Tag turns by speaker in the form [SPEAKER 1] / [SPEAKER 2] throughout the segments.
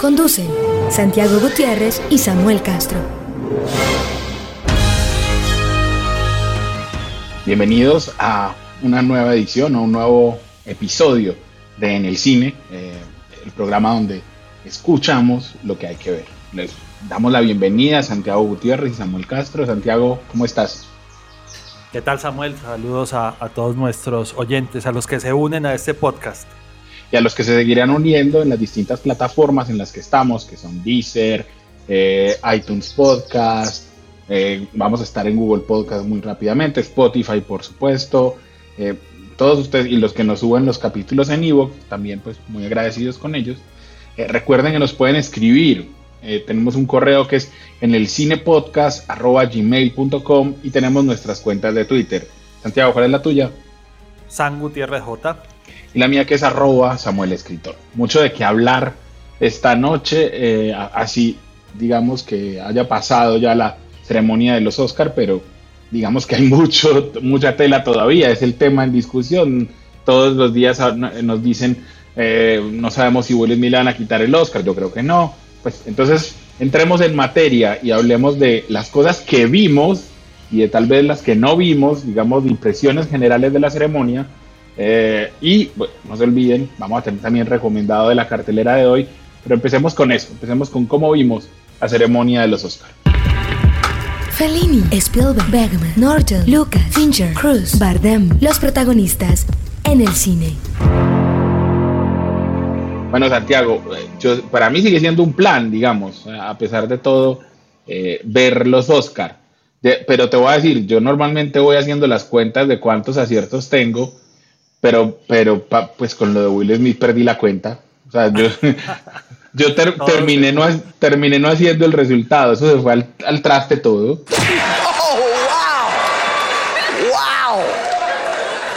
[SPEAKER 1] Conducen Santiago Gutiérrez y Samuel Castro.
[SPEAKER 2] Bienvenidos a una nueva edición o un nuevo episodio de En el Cine, eh, el programa donde escuchamos lo que hay que ver. Les damos la bienvenida a Santiago Gutiérrez y Samuel Castro. Santiago, ¿cómo estás?
[SPEAKER 3] ¿Qué tal Samuel? Saludos a, todos nuestros oyentes, a los que se unen a este podcast.
[SPEAKER 2] Y a los que se seguirán uniendo en las distintas plataformas en las que estamos, que son Deezer, eh, iTunes Podcast, eh, vamos a estar en Google Podcast muy rápidamente, Spotify por supuesto, eh, todos ustedes y los que nos suben los capítulos en Evox, también pues muy agradecidos con ellos. recuerden que nos pueden escribir tenemos un correo que es en el cinepodcast.gmail.com y tenemos nuestras cuentas de Twitter. Santiago, ¿cuál es la tuya?
[SPEAKER 3] San Gutiérrez J.
[SPEAKER 2] Y la mía que es arroba Samuel Escritor. Mucho de qué hablar esta noche, eh, así digamos que haya pasado ya la ceremonia de los Oscar, pero digamos que hay mucho, mucha tela todavía, es el tema en discusión. Todos los días nos dicen, eh, no sabemos si Will Smith a quitar el Oscar, yo creo que no pues entonces entremos en materia y hablemos de las cosas que vimos y de tal vez las que no vimos, digamos, de impresiones generales de la ceremonia. Eh, y no se olviden, vamos a tener también recomendado de la cartelera de hoy, pero empecemos con eso, empecemos con cómo vimos la ceremonia de los Oscars.
[SPEAKER 1] Fellini, Spielberg, Bergman, Norton, Lucas, Fincher, Cruz, Bardem, los protagonistas en el cine.
[SPEAKER 2] Bueno, Santiago, eh, para mí sigue siendo un plan, digamos, a pesar de todo, eh, ver los Oscar. pero te voy a decir, yo normalmente voy haciendo las cuentas de cuántos aciertos tengo, pero, pero pues con lo de Will Smith perdí la cuenta. O sea, yo, yo terminé, no, terminé no haciendo el resultado, eso se fue al, al traste todo.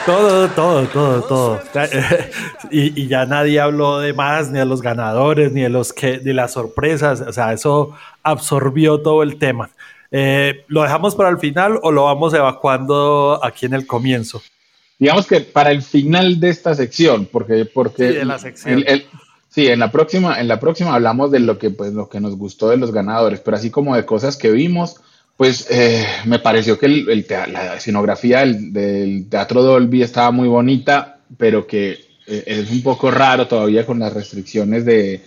[SPEAKER 3] Todo, todo, todo, todo. Y, ya nadie habló de más, ni de los ganadores, ni de los que, de las sorpresas. O sea, eso absorbió todo el tema. Eh, ¿Lo dejamos para el final o lo vamos evacuando aquí en el comienzo?
[SPEAKER 2] Digamos que para el final de esta sección, porque, porque
[SPEAKER 3] sí, en la sección.
[SPEAKER 2] sí, en la próxima, en la próxima hablamos de lo que, pues, lo que nos gustó de los ganadores, pero así como de cosas que vimos pues eh, me pareció que la escenografía del, Teatro Dolby estaba muy bonita, pero que eh, es un poco raro todavía con las restricciones de,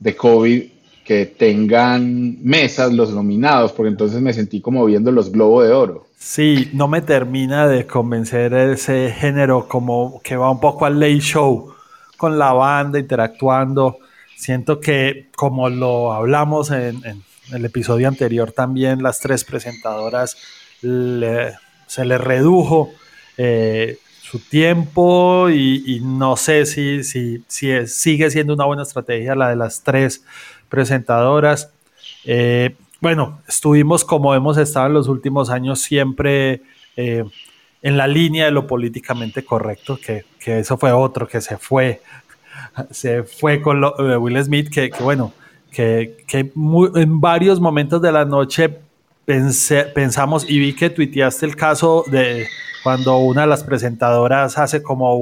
[SPEAKER 2] de, COVID que tengan mesas los nominados, porque entonces me sentí como viendo los globos de oro.
[SPEAKER 3] Sí, no me termina de convencer ese género como que va un poco al late show con la banda interactuando. Siento que como lo hablamos en el episodio anterior también las tres presentadoras se les redujo eh, su tiempo y, no sé si, si, si sigue siendo una buena estrategia la de las tres presentadoras. Eh, bueno, estuvimos como hemos estado en los últimos años siempre eh, en la línea de lo políticamente correcto, que, que, eso fue otro que se fue, se fue con Will Smith, que, que bueno, que, en varios momentos de la noche pensamos y vi que tuiteaste el caso de cuando una de las presentadoras hace como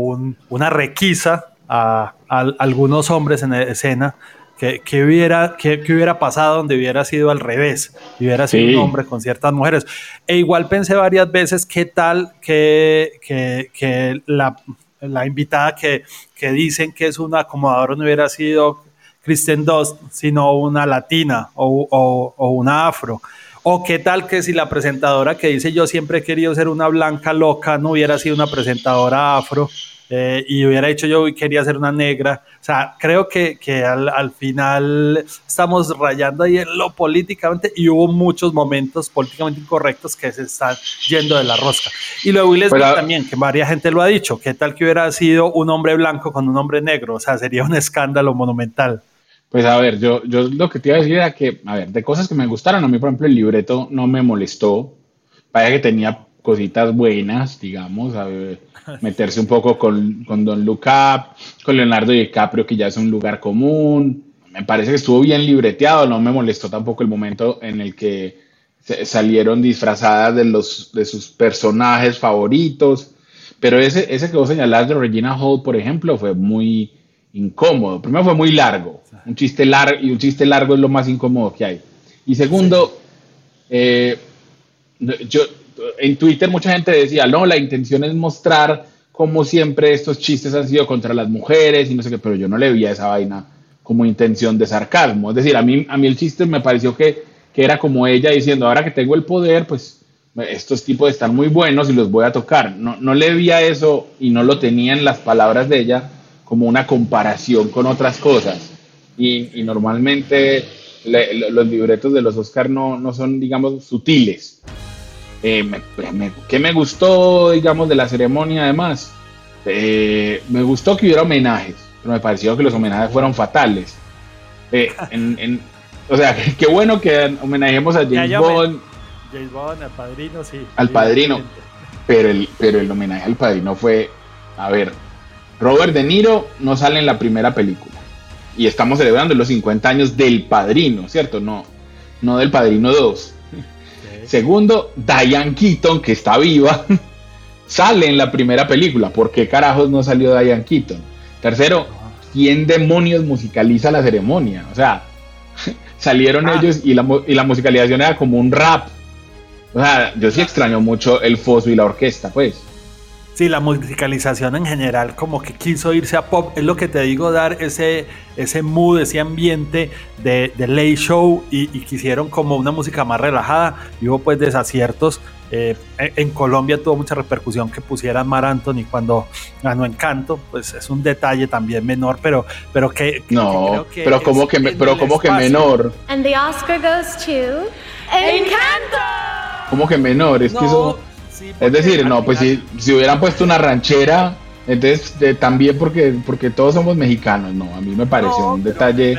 [SPEAKER 3] una requisa a, algunos hombres en escena que, hubiera, que, hubiera pasado donde hubiera sido al revés, hubiera sido un hombre con ciertas mujeres. E igual pensé varias veces qué tal que, que, la, la, invitada que, que dicen que es un acomodador no hubiera sido Kristen Dost, sino una latina o, una afro. O qué tal que si la presentadora que dice yo siempre he querido ser una blanca loca no hubiera sido una presentadora afro eh, y hubiera dicho yo quería ser una negra. O sea, creo que, al, final estamos rayando ahí en lo políticamente y hubo muchos momentos políticamente incorrectos que se están yendo de la rosca. Y luego Will Smith también, que varias gente lo ha dicho, qué tal que hubiera sido un hombre blanco con un hombre negro. O sea, sería un escándalo monumental.
[SPEAKER 2] Pues a ver, yo, yo lo que te iba a decir era que, a ver, de cosas que me gustaron, a mí por ejemplo el libreto no me molestó, parece que tenía cositas buenas, digamos, a ver, meterse un poco con, con Don Luca, con Leonardo DiCaprio, que ya es un lugar común, me parece que estuvo bien libreteado, no me molestó tampoco el momento en el que salieron disfrazadas de, los, de sus personajes favoritos, pero ese, ese que vos señalás de Regina Hall, por ejemplo, fue muy incómodo. Primero fue muy largo, un chiste largo, y un chiste largo es lo más incómodo que hay. Y segundo, eh, yo, en Twitter mucha gente decía, no, la intención es mostrar cómo siempre estos chistes han sido contra las mujeres y no sé qué, pero yo no le vi a esa vaina como intención de sarcasmo. Es decir, a mí, a mí el chiste me pareció que, que era como ella diciendo, ahora que tengo el poder, pues estos tipos están muy buenos y los voy a tocar. No, no le vi a eso y no lo tenía en las palabras de ella como una comparación con otras cosas. Y, y normalmente los libretos de los Oscar no, no son, digamos, sutiles. Eh, ¿Qué me gustó, digamos, de la ceremonia además? Eh, me gustó que hubiera homenajes pero me pareció que los homenajes fueron fatales. Eh, o sea, qué bueno que homenajemos a James Bond.
[SPEAKER 3] James Bond, al padrino, sí.
[SPEAKER 2] Al padrino. Pero el, pero el homenaje al padrino fue, a ver, Robert De Niro no sale en la primera película. Y estamos celebrando los 50 años del padrino, ¿cierto? No, no del padrino 2. Segundo, Diane Keaton, que está viva, sale en la primera película. ¿Por qué carajos no salió Diane Keaton? Tercero, ¿quién demonios musicaliza la ceremonia? O sea, salieron ah. ellos y la, y la musicalización era como un rap. O sea, yo sí extraño mucho el foso y la orquesta, pues.
[SPEAKER 3] Sí, la musicalización en general como que quiso irse a pop, es lo que te digo, dar ese, ese mood, ese ambiente de, de late show y, y, quisieron como una música más relajada y hubo pues desaciertos. Eh, en Colombia tuvo mucha repercusión que pusieran Mar Anthony cuando ganó Encanto, pues es un detalle también menor, pero, pero que,
[SPEAKER 2] no, pero como que, pero como que menor.
[SPEAKER 4] And the Oscar goes to Encanto.
[SPEAKER 2] Como que menor, es que eso es decir, no, pues si, si, hubieran puesto una ranchera, entonces también porque, porque todos somos mexicanos, no, a mí me pareció un detalle.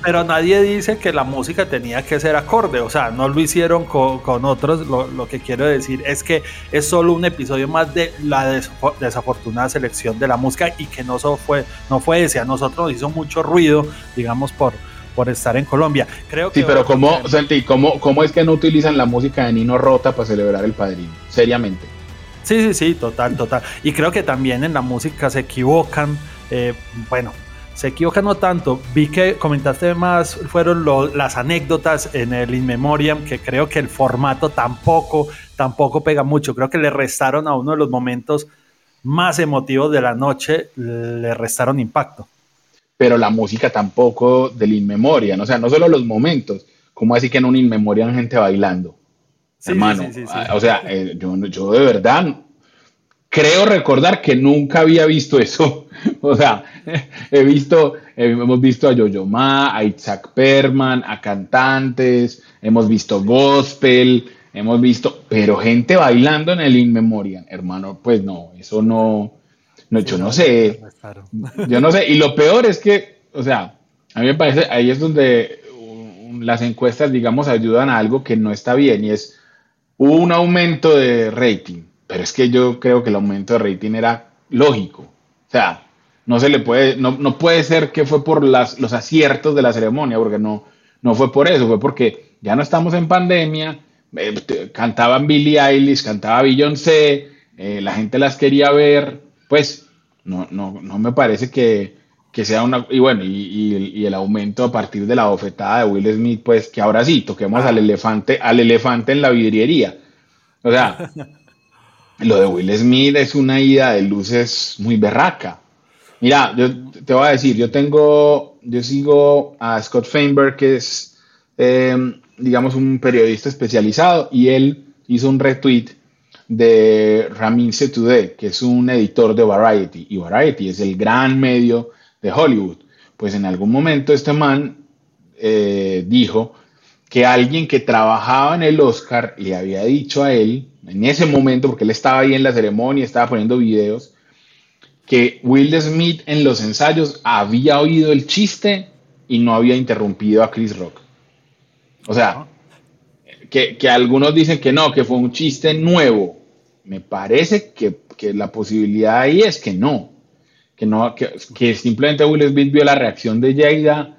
[SPEAKER 3] Pero, nadie dice que la música tenía que ser acorde, o sea, no lo hicieron con, otros, lo, que quiero decir es que es solo un episodio más de la desafortunada selección de la música y que no, fue, no fue ese, a nosotros nos hizo mucho ruido, digamos, por, por estar en Colombia. Creo
[SPEAKER 2] que sí, pero ¿cómo, Santi, ¿cómo, ¿cómo es que no utilizan la música de Nino Rota para celebrar el padrino? Seriamente.
[SPEAKER 3] Sí, sí, sí, total, total. Y creo que también en la música se equivocan. Eh, bueno, se equivocan no tanto. Vi que comentaste más, fueron las anécdotas en el In Memoriam, que creo que el formato tampoco, tampoco pega mucho. Creo que le restaron a uno de los momentos más emotivos de la noche, le restaron impacto
[SPEAKER 2] pero la música tampoco del inmemoria, ¿no? o sea, no solo los momentos, como así que en un inmemoria hay gente bailando? Hermano, ah, o sea, eh, yo, yo de verdad creo recordar que nunca había visto eso. o sea, he visto, hemos visto a Yo-Yo Ma, a Isaac Perman, a cantantes, hemos visto gospel, hemos visto, pero gente bailando en el In hermano, pues no, eso no, no, yo no sé. Yo no sé. Y lo peor es que, o sea, a mí me parece, ahí es donde las encuestas, digamos, ayudan a algo que no está bien y es un aumento de rating. Pero es que yo creo que el aumento de rating era lógico. O sea, no se le puede, no, no puede ser que fue por las, los aciertos de la ceremonia, porque no, no fue por eso, fue porque ya no estamos en pandemia, eh, cantaban Billie Eilish, cantaba Beyoncé, eh, la gente las quería ver, pues no, no, no me parece que, sea una... Y bueno, y, el aumento a partir de la bofetada de Will Smith, pues que ahora sí, toquemos al elefante, al elefante en la vidriería. O sea, lo de Will Smith es una ida de luces muy berraca. Mira, yo te voy a decir, yo tengo, yo sigo a Scott Feinberg, que es, em, digamos, un periodista especializado, y él hizo un retweet de Ramin Today, que es un editor de Variety, y Variety es el gran medio de Hollywood. Pues en algún momento este man eh, dijo que alguien que trabajaba en el Oscar le había dicho a él, en ese momento, porque él estaba ahí en la ceremonia, estaba poniendo videos, que Will Smith en los ensayos había oído el chiste y no había interrumpido a Chris Rock. O sea, que, algunos dicen que no, que fue un chiste nuevo. Me parece que, la posibilidad ahí es que no. Que, no que, simplemente Will Smith vio la reacción de Jada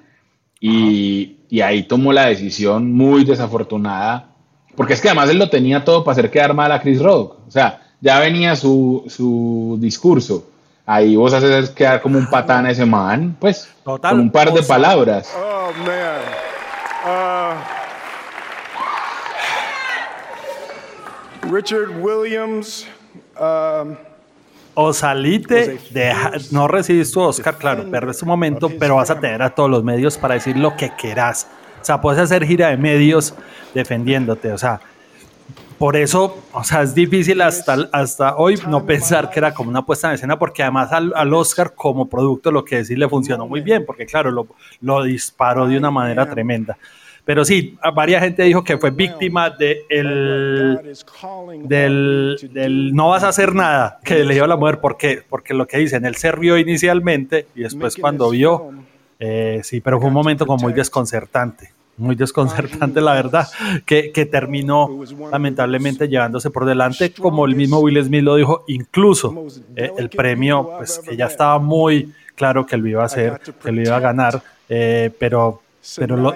[SPEAKER 2] y, y ahí tomó la decisión muy desafortunada porque es que además él lo tenía todo para hacer quedar mal a Chris Rock. O sea, ya venía su, su discurso. Ahí vos haces quedar como un patán a ese man, pues, con un par de palabras. Oh, man.
[SPEAKER 3] Uh, Richard Williams. Um, o salite, no recibís tu Oscar, claro, perdés un momento, pero vas a tener a todos los medios para decir lo que quieras o sea, puedes hacer gira de medios defendiéndote. O sea, por eso, o sea, es difícil hasta, hasta hoy no pensar que era como una puesta en escena, porque además al, Oscar como producto lo que decir le funcionó muy bien, porque claro, lo, lo disparó de una manera tremenda. Pero sí, varias gente dijo que fue víctima de el, del, del, no vas a hacer nada que le dio a la mujer. ¿Por qué? Porque lo que dicen, él se rió inicialmente y después cuando vio eh, sí, pero fue un momento como muy desconcertante, muy desconcertante la verdad, que, que, terminó lamentablemente llevándose por delante, como el mismo Will Smith lo dijo, incluso eh, el premio, pues que ya estaba muy claro que lo iba a hacer, que lo iba a ganar, eh, pero, pero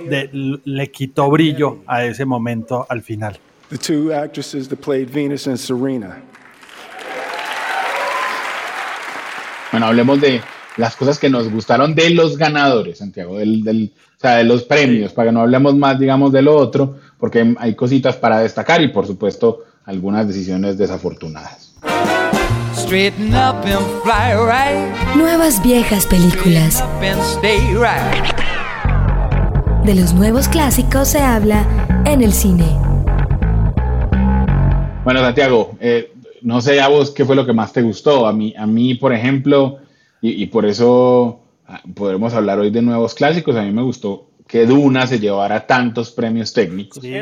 [SPEAKER 3] le quitó brillo a ese momento al final.
[SPEAKER 2] Bueno, hablemos de, las cosas que nos gustaron de los ganadores, Santiago, del, o sea, de los premios, para que no hablemos más, digamos, de lo otro, porque hay cositas para destacar y, por supuesto, algunas decisiones desafortunadas.
[SPEAKER 1] Nuevas viejas películas. De los nuevos clásicos se habla en el cine.
[SPEAKER 2] Bueno, Santiago, eh, no sé a vos qué fue lo que más te gustó. A mí, a mí por ejemplo, y, por eso ah, podremos hablar hoy de nuevos clásicos. A mí me gustó que Duna se llevara tantos premios técnicos. Sí.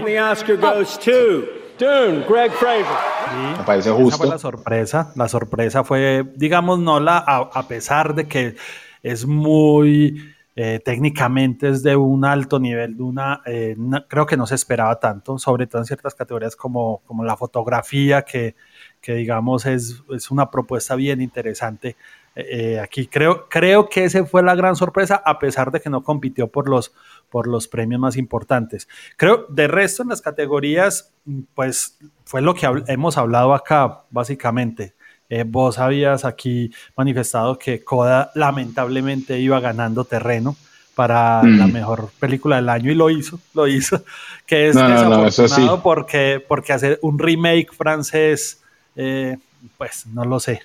[SPEAKER 2] Me
[SPEAKER 3] parece justo. Esa fue la sorpresa. La sorpresa fue, digamos, no la, a, pesar de que es muy eh, técnicamente es de un alto nivel, de una, eh, creo que no se esperaba tanto, sobre todo en ciertas categorías como, como la fotografía, que, que digamos es, es, una propuesta bien interesante. Eh, aquí creo, creo que esa fue la gran sorpresa, a pesar de que no compitió por los, por los premios más importantes. Creo, de resto, en las categorías, pues fue lo que hemos hablado acá, básicamente. Eh, vos habías aquí manifestado que Coda lamentablemente iba ganando terreno para la mm. mejor película del año y lo hizo, lo hizo, que es desafortunado porque, porque hacer un remake francés, eh, pues no lo sé,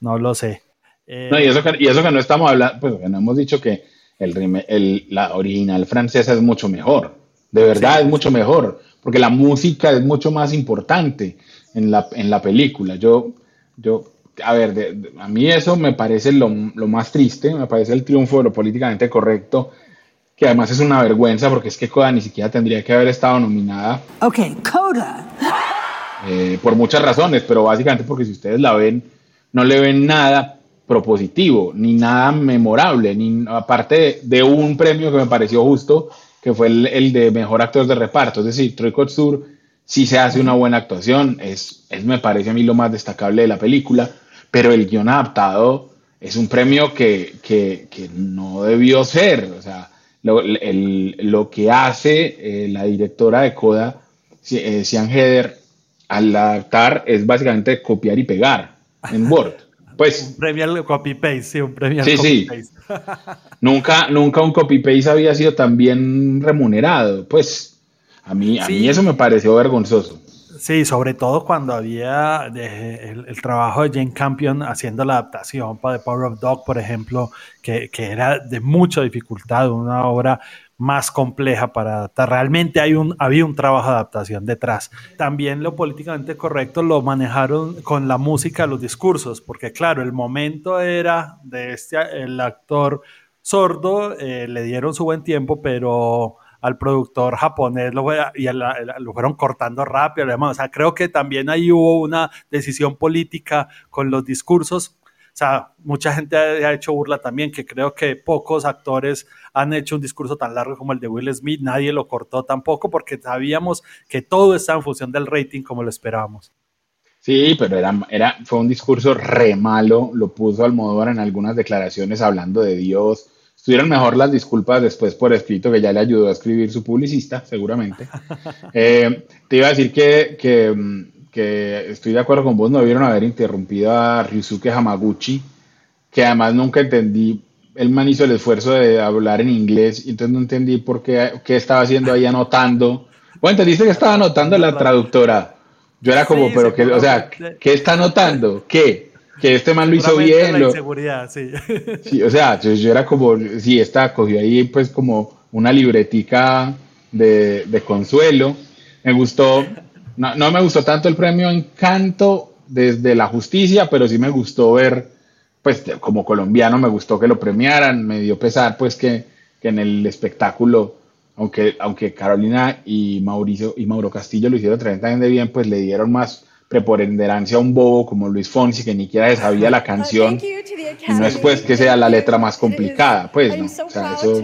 [SPEAKER 3] no lo sé.
[SPEAKER 2] no, y, eso que, y eso que no estamos hablando, pues no hemos dicho que el, el, la original francesa es mucho mejor. De verdad es mucho mejor, porque la música es mucho más importante en la, en la película. Yo, yo a ver, a mí eso me parece lo, lo, más triste, me parece el triunfo de lo políticamente correcto, que además es una vergüenza porque es que Coda ni siquiera tendría que haber estado nominada.
[SPEAKER 1] Ok, Coda.
[SPEAKER 2] Eh, por muchas razones, pero básicamente porque si ustedes la ven, no le ven nada propositivo, ni nada memorable, ni aparte de, un premio que me pareció justo, que fue el, de mejor actor de reparto. Es decir, Troy Kotsur sí se hace una buena actuación, es, es, me parece a mí lo más destacable de la película, pero el guion adaptado es un premio que, que, que no debió ser. O sea, lo, el, lo que hace eh, la directora de Coda, eh, Sian Heder, al adaptar es básicamente copiar y pegar en Word. Pues,
[SPEAKER 3] un premio copy-paste, sí, un premio
[SPEAKER 2] sí, copy-paste. Sí. nunca, nunca un copy-paste había sido tan bien remunerado. Pues a mí, a mí eso me pareció vergonzoso.
[SPEAKER 3] Sí, sobre todo cuando había el, trabajo de Jane Campion haciendo la adaptación para The Power of Dog, por ejemplo, que, que era de mucha dificultad, una obra más compleja para adaptar. Realmente hay un, había un trabajo de adaptación detrás. También lo políticamente correcto lo manejaron con la música, los discursos, porque claro, el momento era de este, el actor sordo, eh, le dieron su buen tiempo, pero al productor japonés lo, y lo fueron cortando rápido. Además, o sea, creo que también ahí hubo una decisión política con los discursos sea, mucha gente ha, hecho burla también, que creo que pocos actores han hecho un discurso tan largo como el de Will Smith, nadie lo cortó tampoco porque sabíamos que todo estaba en función del rating como lo esperábamos.
[SPEAKER 2] Sí, pero era, era, fue un discurso re malo, lo puso Almodóvar en algunas declaraciones hablando de Dios. Estuvieron mejor las disculpas después por escrito, que ya le ayudó a escribir su publicista, seguramente. Eh, te iba a decir que, que mm, que estoy de acuerdo con vos, no debieron haber interrumpido a Ryusuke Hamaguchi, que además nunca entendí, el man hizo el esfuerzo de hablar en inglés, y entonces no entendí por qué, qué estaba haciendo ahí anotando. Bueno, entendiste que estaba anotando la traductora. Yo era como, pero que, o sea, ¿qué está anotando? ¿Qué? Que este man lo hizo bien. La
[SPEAKER 3] inseguridad, sí.
[SPEAKER 2] sí. O sea, yo, yo, era como, sí, está, cogió ahí pues como una libretica de, de consuelo. Me gustó, no, no me gustó tanto el premio Encanto desde la justicia, pero sí me gustó ver, pues como colombiano me gustó que lo premiaran, me dio pesar pues que, que en el espectáculo, aunque, aunque Carolina y Mauricio y Mauro Castillo lo hicieron tremendamente bien, pues le dieron más preponderancia a un bobo como Luis Fonsi que ni siquiera sabía la canción y no es pues que sea la letra más complicada, pues no, o sea, eso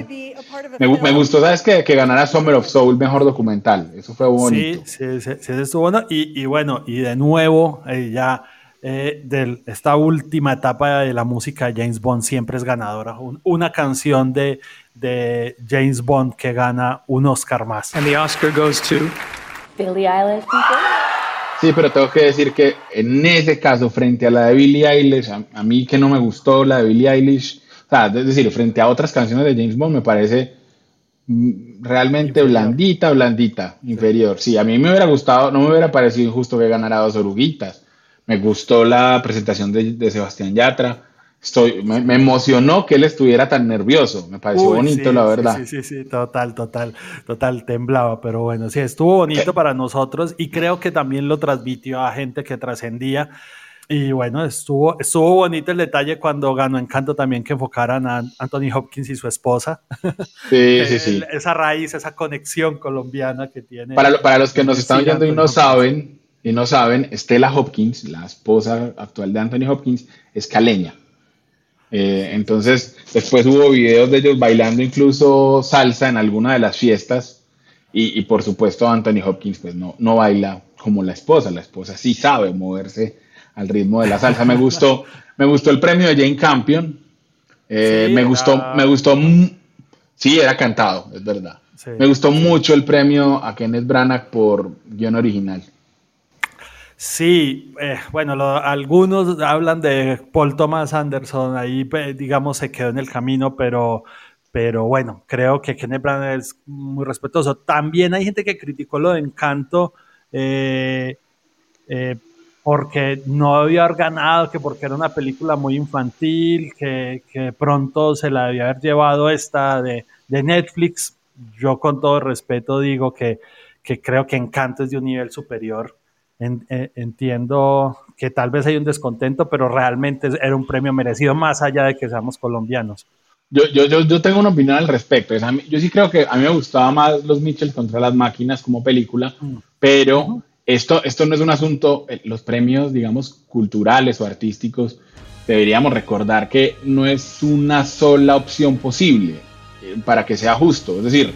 [SPEAKER 2] me, gustó, ¿sabes qué? Que ganara Summer of Soul mejor documental, eso fue bonito.
[SPEAKER 3] Sí, sí, sí, estuvo bueno y, y, bueno, y de nuevo eh, ya eh, de esta última etapa de la música de James Bond siempre es ganadora, una canción de, de James Bond que gana un Oscar más.
[SPEAKER 5] And the Oscar goes to
[SPEAKER 4] Billie Eilish.
[SPEAKER 2] Sí, pero tengo que decir que en ese caso, frente a la de Billie Eilish, a, mí que no me gustó la de Billie Eilish, o sea, es decir, frente a otras canciones de James Bond, me parece mm, realmente blandita, blandita, inferior. Sí, a mí me hubiera gustado, no me hubiera parecido injusto que ganara dos oruguitas. Me gustó la presentación de, de Sebastián Yatra estoy, me, emocionó que él estuviera tan nervioso, me pareció bonito, la verdad.
[SPEAKER 3] Sí, sí, sí, total, total, total, temblaba, pero bueno, sí, estuvo bonito para nosotros y creo que también lo transmitió a gente que trascendía. Y bueno, estuvo, estuvo bonito el detalle cuando ganó Encanto también que enfocaran a Anthony Hopkins y su esposa.
[SPEAKER 2] Sí, sí, sí.
[SPEAKER 3] Esa raíz, esa conexión colombiana que tiene.
[SPEAKER 2] Para, para los que nos están oyendo y no saben, y no saben, Stella Hopkins, la esposa actual de Anthony Hopkins, es caleña. Eh, entonces, después hubo videos de ellos bailando incluso salsa en alguna de las fiestas. Y, por supuesto, Anthony Hopkins pues no, no baila como la esposa. La esposa sí sabe moverse al ritmo de la salsa. Me gustó, me gustó el premio de Jane Campion. Eh, me gustó, me gustó. Sí, era cantado, es verdad. me gustó mucho el premio a Kenneth Branagh por guion original.
[SPEAKER 3] Sí, eh, bueno, algunos hablan de Paul Thomas Anderson, ahí digamos se quedó en el camino, pero, pero bueno, creo que Kenneth Branagh es muy respetuoso. También hay gente que criticó lo de Encanto eh, eh, porque no había ganado, que porque era una película muy infantil, que, pronto se la debía haber llevado esta de, Netflix. Yo con todo respeto digo que, que creo que Encanto es de un nivel superior eh, entiendo que tal vez hay un descontento, pero realmente era un premio merecido más allá de que seamos colombianos.
[SPEAKER 2] Yo, yo, yo, tengo una opinión al respecto. yo sí creo que a mí me gustaba más Los Mitchells contra las máquinas como película, mm. pero esto, esto no es un asunto, eh, los premios, digamos, culturales o artísticos, deberíamos recordar que no es una sola opción posible eh, para que sea justo. Es decir,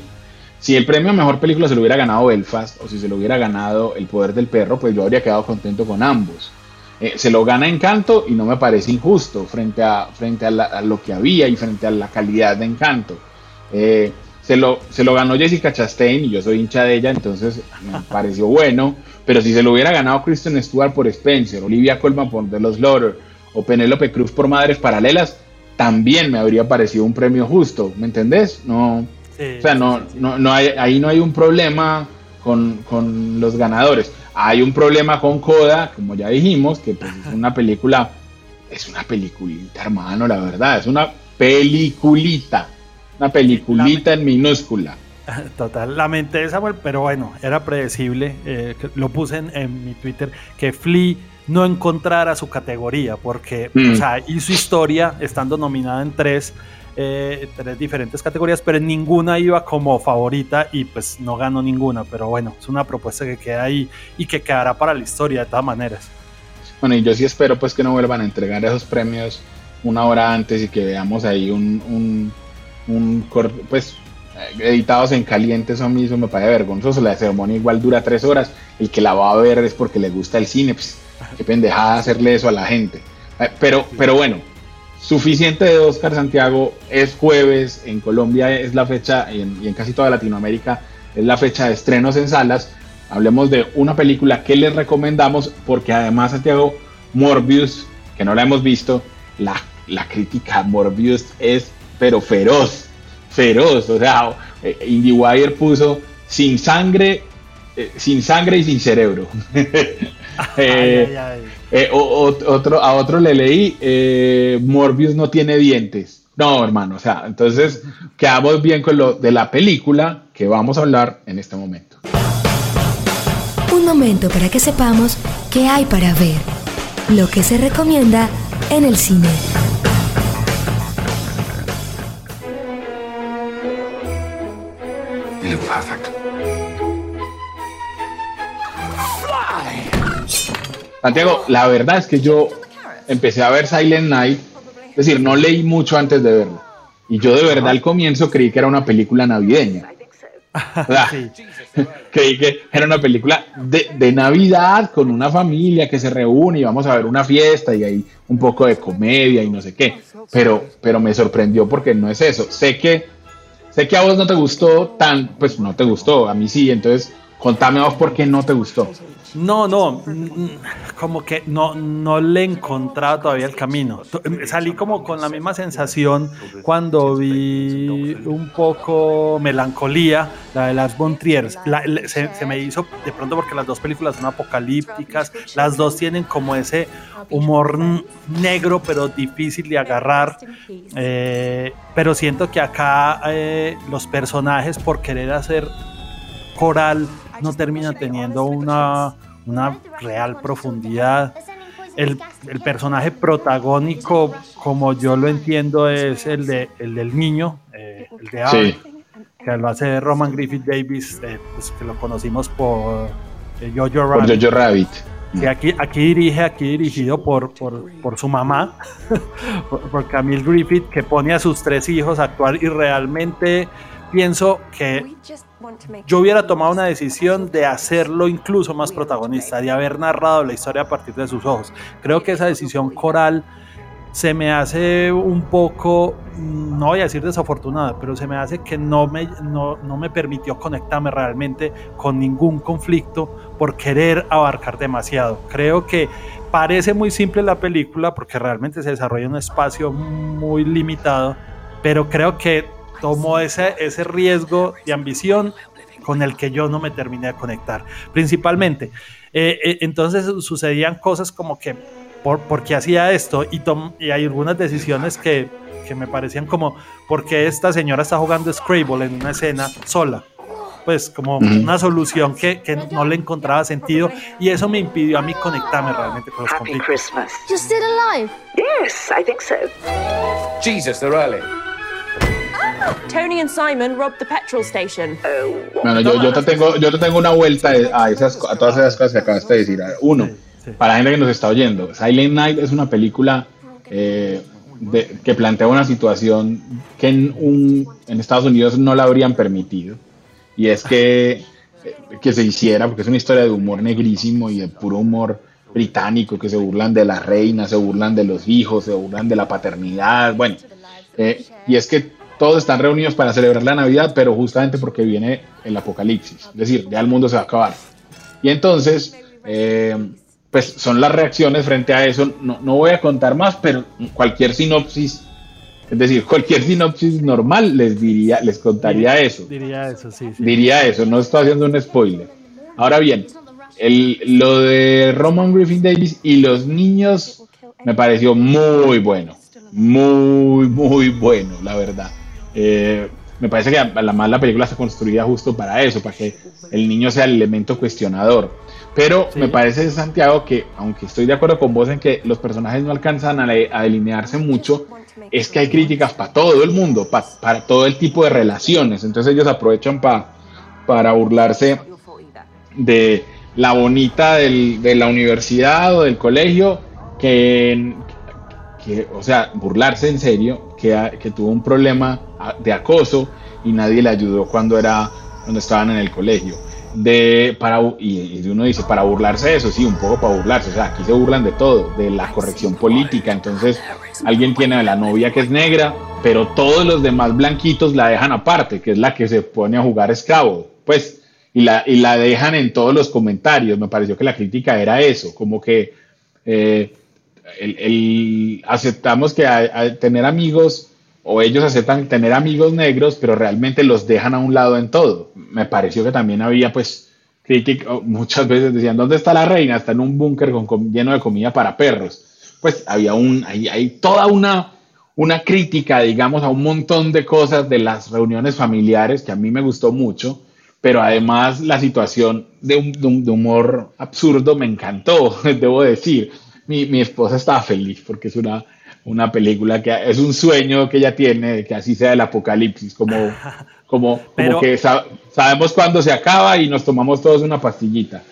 [SPEAKER 2] si el premio a mejor película se lo hubiera ganado Belfast o si se lo hubiera ganado El poder del perro, pues yo habría quedado contento con ambos. Eh, se lo gana Encanto y no me parece injusto frente a, frente a, lo que había y frente a la calidad de Encanto. Eh, se, lo, se lo ganó Jessica Chastain y yo soy hincha de ella, entonces me pareció bueno. Pero si se lo hubiera ganado Kristen Stewart por Spencer, Olivia Colman por The Lost Laughter o Penélope Cruz por Madres Paralelas, también me habría parecido un premio justo. ¿Me entendés? No o sea, no, no, no hay, ahí no hay un problema con, con, los ganadores. Hay un problema con Coda, como ya dijimos, que pues, es una película, es una peliculita, hermano, la verdad, es una peliculita, una peliculita en minúscula.
[SPEAKER 3] Total, lamenté Samuel, pero bueno, era predecible. Eh, lo puse en, mi Twitter que Flea no encontrara su categoría, porque o mm. sea, hizo historia estando nominada en tres eh, tres diferentes categorías, pero ninguna iba como favorita y pues no ganó ninguna. Pero bueno, es una propuesta que queda ahí y que quedará para la historia de todas maneras.
[SPEAKER 2] Bueno, y yo sí espero pues que no vuelvan a entregar esos premios una hora antes y que veamos ahí un, un, un pues editados en caliente, eso mismo me parece vergonzoso. La ceremonia igual dura tres horas. El que la va a ver es porque le gusta el cine. Pues, qué pendejada hacerle eso a la gente. Eh, pero, pero bueno, suficiente de Oscar Santiago. Es jueves, en Colombia es la fecha, y en, casi toda Latinoamérica es la fecha de estrenos en salas. Hablemos de una película que les recomendamos, porque además, Santiago, Morbius, que no la hemos visto, la, la crítica Morbius es pero feroz feroz. O sea, eh, IndieWire puso sin sangre, eh, sin sangre y sin cerebro. Eh, otro, a otro le leí, Morbius no tiene dientes. No, hermano, o sea, entonces quedamos bien con lo de la película que vamos a hablar en este momento.
[SPEAKER 1] Un momento para que sepamos qué hay para ver, lo que se recomienda en el cine.
[SPEAKER 2] Santiago, la verdad es que yo empecé a ver Silent Night, es decir, no leí mucho antes de verlo. Y yo de verdad al comienzo creí que era una película navideña. creí que era una película de, Navidad con una familia que se reúne y vamos a ver una fiesta y hay un poco de comedia y no sé qué. Pero, pero me sorprendió porque no es eso. Sé que, sé que a vos no te gustó tan, pues no te gustó, a mí sí, entonces contame vos por qué no te gustó.
[SPEAKER 3] No, no, como que no, no le he encontrado todavía el camino. Salí como con la misma sensación cuando vi un poco Melancolía, la de las Bontriers. se, se, me hizo de pronto porque las dos películas son apocalípticas, las dos tienen como ese humor negro pero difícil de agarrar. Eh, pero siento que acá eh, los personajes por querer hacer coral no termina teniendo una, una real profundidad. El, el, personaje protagónico, como yo lo entiendo, es el, de, el del niño, eh, el de que lo hace Roman Griffith Davis, eh, pues, que lo conocimos por eh, Jojo Rabbit.
[SPEAKER 2] Jojo Rabbit.
[SPEAKER 3] Que aquí, aquí dirige, aquí dirigido por, por, por su mamá, por, por Camille Griffith, que pone a sus tres hijos a actuar y realmente pienso que yo hubiera tomado una decisión de hacerlo incluso más protagonista, de haber narrado la historia a partir de sus ojos. Creo que esa decisión coral se me hace un poco, no voy a decir desafortunada, pero se me hace que no me, no, no me permitió conectarme realmente con ningún conflicto por querer abarcar demasiado. Creo que parece muy simple la película porque realmente se desarrolla en un espacio muy limitado, pero creo que tomó ese, ese riesgo de ambición con el que yo no me terminé de conectar. Principalmente, eh, eh, entonces sucedían cosas como que, por, qué hacía esto? Y, y hay algunas decisiones que, que, me parecían como, ¿por qué esta señora está jugando Scrabble en una escena sola? Pues como una solución que, que, no le encontraba sentido y eso me impidió a mí conectarme realmente con los conflictos. Christmas.
[SPEAKER 4] You're still alive? Yes, I think so.
[SPEAKER 5] Jesus, they're early. Tony and Simon robbed the petrol station.
[SPEAKER 2] Bueno, yo, yo, te tengo, yo te tengo una vuelta a, esas, a todas esas cosas que acabaste de decir. Uno, para la gente que nos está oyendo, Silent Night es una película eh, que plantea una situación que en, un, en Estados Unidos no la habrían permitido. Y es que, que se hiciera, porque es una historia de humor negrísimo y de puro humor británico, que se burlan de la reina, se burlan de los hijos, se burlan de la paternidad. Bueno, eh, y es que todos están reunidos para celebrar la Navidad, pero justamente porque viene el apocalipsis, es decir, ya el mundo se va a acabar. Y entonces, eh, pues son las reacciones frente a eso. No, voy a contar más, pero cualquier sinopsis, es decir, cualquier sinopsis normal les diría, les contaría eso.
[SPEAKER 3] Diría eso, sí,
[SPEAKER 2] Diría eso, no estoy haciendo un spoiler. Ahora bien, el, lo de Roman Griffin Davis y los niños me pareció muy bueno, muy, muy bueno, la verdad. Eh, me parece que la más la película está construida justo para eso, para que el niño sea el elemento cuestionador. Pero me parece, Santiago, que aunque estoy de acuerdo con vos en que los personajes no alcanzan a, delinearse mucho, es que hay críticas para todo el mundo, para todo el tipo de relaciones. Entonces ellos aprovechan para burlarse de la bonita de la universidad o del colegio que, o sea, burlarse en serio, que, que tuvo un problema de acoso y nadie le ayudó cuando era cuando estaban en el colegio. De, para, y, uno dice, para burlarse de eso, sí, un poco para burlarse. O sea, aquí se burlan de todo, de la corrección política. Entonces, alguien tiene a la novia que es negra, pero todos los demás blanquitos la dejan aparte, que es la que se pone a jugar esclavo. Pues, y la, y la dejan en todos los comentarios. Me pareció que la crítica era eso, como que eh, el, aceptamos que tener amigos o ellos aceptan tener amigos negros, pero realmente los dejan a un lado en todo. Me pareció que también había, pues, muchas veces decían, ¿dónde está la reina? Está en un búnker lleno de comida para perros. Pues había un, hay, hay toda una, una crítica, digamos, a un montón de cosas de las reuniones familiares que a mí me gustó mucho, pero además la situación de, un, humor absurdo me encantó, debo decir. Mi, mi esposa estaba feliz porque es una una película que es un sueño que ella tiene, que así sea el apocalipsis, como, como, que sabemos cuándo se acaba y nos tomamos todos una pastillita.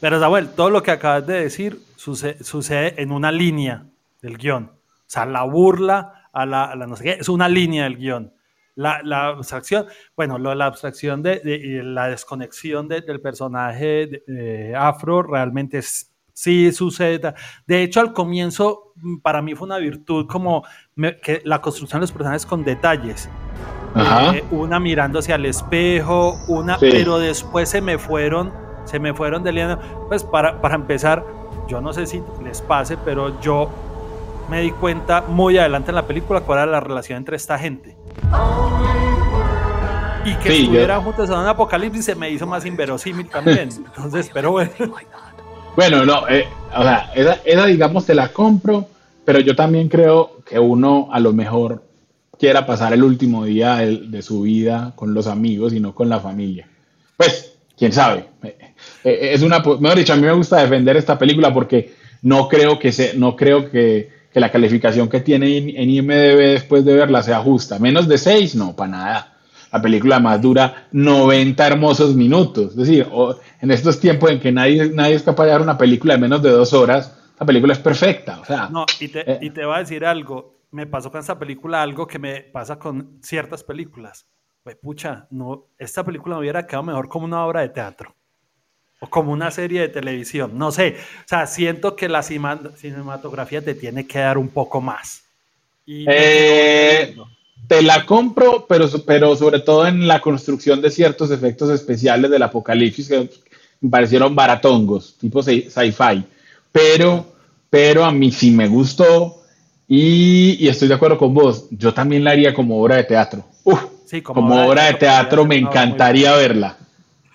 [SPEAKER 3] Pero Samuel, todo lo que acabas de decir sucede, en una línea del guion. O sea, la burla a la, no sé qué, es una línea del guion. La, la abstracción, bueno, lo, la abstracción de, la desconexión del personaje afro realmente es Sí, sucede. De hecho, al comienzo, mm, para mí fue una virtud como que la construcción de los personajes con detalles. Eh, una mirando hacia el espejo, una, pero después se me fueron, se me fueron delineando. Pues para, para empezar, yo no sé si les pase, pero yo me di cuenta muy adelante en la película cuál era la relación entre esta gente. Y que estuvieran juntos en un apocalipsis se me hizo más inverosímil también. Entonces, pero bueno.
[SPEAKER 2] Bueno, no, eh, o sea, esa, digamos te la compro, pero yo también creo que uno a lo mejor quiera pasar el último día de, su vida con los amigos y no con la familia. Pues, quién sabe. Eh, eh, es una, mejor dicho, a mí me gusta defender esta película porque no creo que, se, no creo que, que la calificación que tiene en IMDB después de verla sea justa. Menos de 6, no, para nada. La película más dura 90 hermosos minutos. Es decir, en estos tiempos en que nadie, nadie es capaz de dar una película de menos de dos horas, la película es perfecta. O sea,
[SPEAKER 3] no, y te, eh, y te voy a decir algo. Me pasó con esta película algo que me pasa con ciertas películas. Pues, pucha, no, esta película me hubiera quedado mejor como una obra de teatro o como una serie de televisión. No sé, o sea, siento que la cinematografía te tiene que dar un poco más.
[SPEAKER 2] Y eh, te la compro, pero, pero sobre todo en la construcción de ciertos efectos especiales del apocalipsis que me parecieron baratongos, tipo sci-fi. Pero, pero a mí sí me gustó y, estoy de acuerdo con vos. Yo también la haría como obra de teatro. como, obra de teatro, me encantaría verla.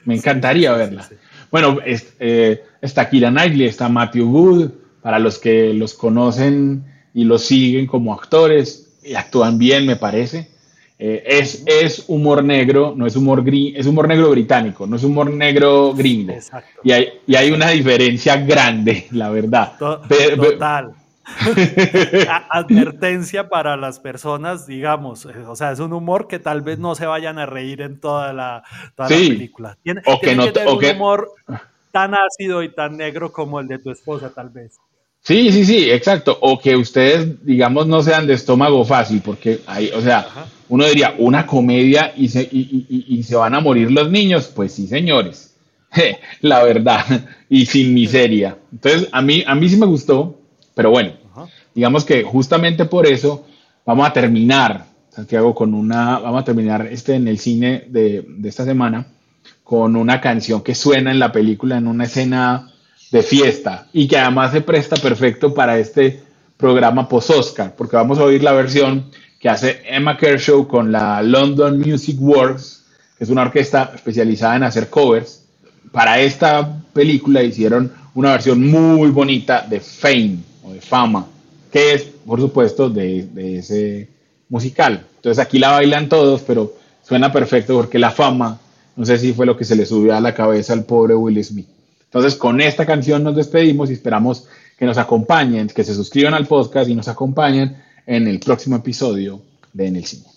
[SPEAKER 2] Me encantaría verla. Bueno, eh, está Kira Knightley, está Matthew Wood, para los que los conocen y los siguen como actores actúan bien, me parece. Eh, es, es, humor negro, no es humor gris, es humor negro británico, no es humor negro gringo. Y hay, y hay una diferencia grande, la verdad.
[SPEAKER 3] Total. Advertencia para las personas, digamos, eh, o sea, es un humor que tal vez no se vayan a reír en toda la, película. Tiene, o que no, tener un humor tan ácido y tan negro como el de tu esposa, tal vez.
[SPEAKER 2] Sí, sí, sí, exacto. O que ustedes, digamos, no sean de estómago fácil, porque hay, o sea, uno diría, una comedia y se, y, se van a morir los niños. Pues sí, señores, la verdad, y sin miseria. Entonces, a mí, a mí sí me gustó, pero bueno, digamos que justamente por eso vamos a terminar, Santiago, con una, vamos a terminar este en el cine de, de esta semana con una canción que suena en la película, en una escena de fiesta y que además se presta perfecto para este programa post-Oscar, porque vamos a oír la versión que hace Emma Kershaw con la London Music Works, que es una orquesta especializada en hacer covers. Para esta película hicieron una versión muy bonita de Fame o de Fama, que es, por supuesto, de, de ese musical. Entonces aquí la bailan todos, pero suena perfecto porque la fama, no sé si fue lo que se le subió a la cabeza al pobre Will Smith. Entonces, con esta canción nos despedimos y esperamos que nos acompañen, que se suscriban al podcast y nos acompañen en el próximo episodio de En el Cine.